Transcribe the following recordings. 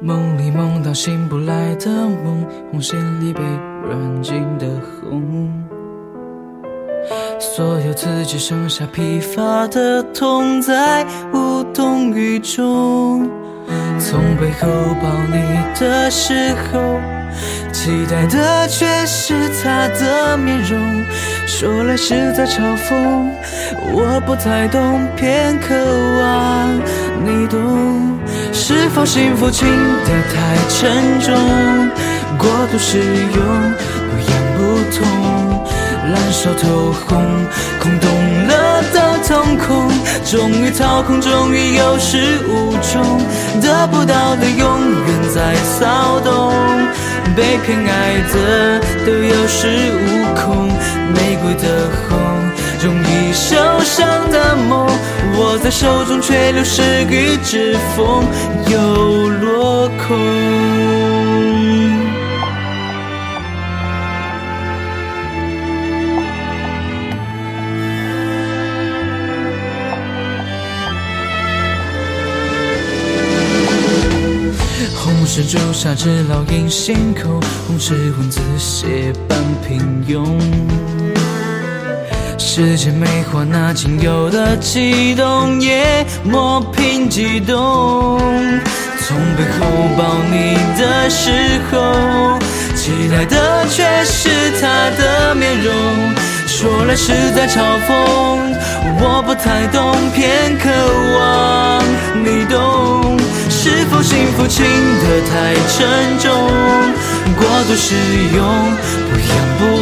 梦里梦到醒不来的梦，红线里被软禁的红。所有刺只剩下疲乏的痛，在无动于衷。从背后抱你的时候，期待的却是他的面容。说来是在嘲讽，我不太懂，偏渴望。你懂。是否幸福轻得太沉重，过度使用不痒不痛，烂熟透红，空洞了的瞳孔，终于掏空，终于有始无终，得不到的永远在骚动，被偏爱的都有恃无恐，的红，容易受伤的梦。握在手中，却流失于指缝，又落空。红是朱砂痣烙印心口，红是文字写般平庸。世间美化那仅有的悸动，也磨平激动。从背后抱你的时候，期待的却是他的面容。说来实在嘲讽，我不太懂，偏渴望你懂。是否幸福轻得太沉重，过度使用不痒不，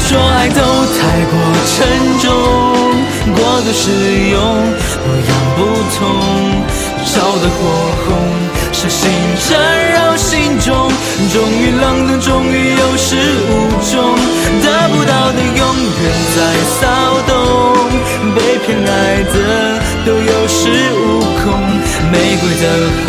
说爱都太过沉重，过度使用不痒不痛，烧得火红。是心缠绕心中，终于冷冷，终于有始无终，得不到的永远在骚动，被偏爱的都有恃无恐，玫瑰的红，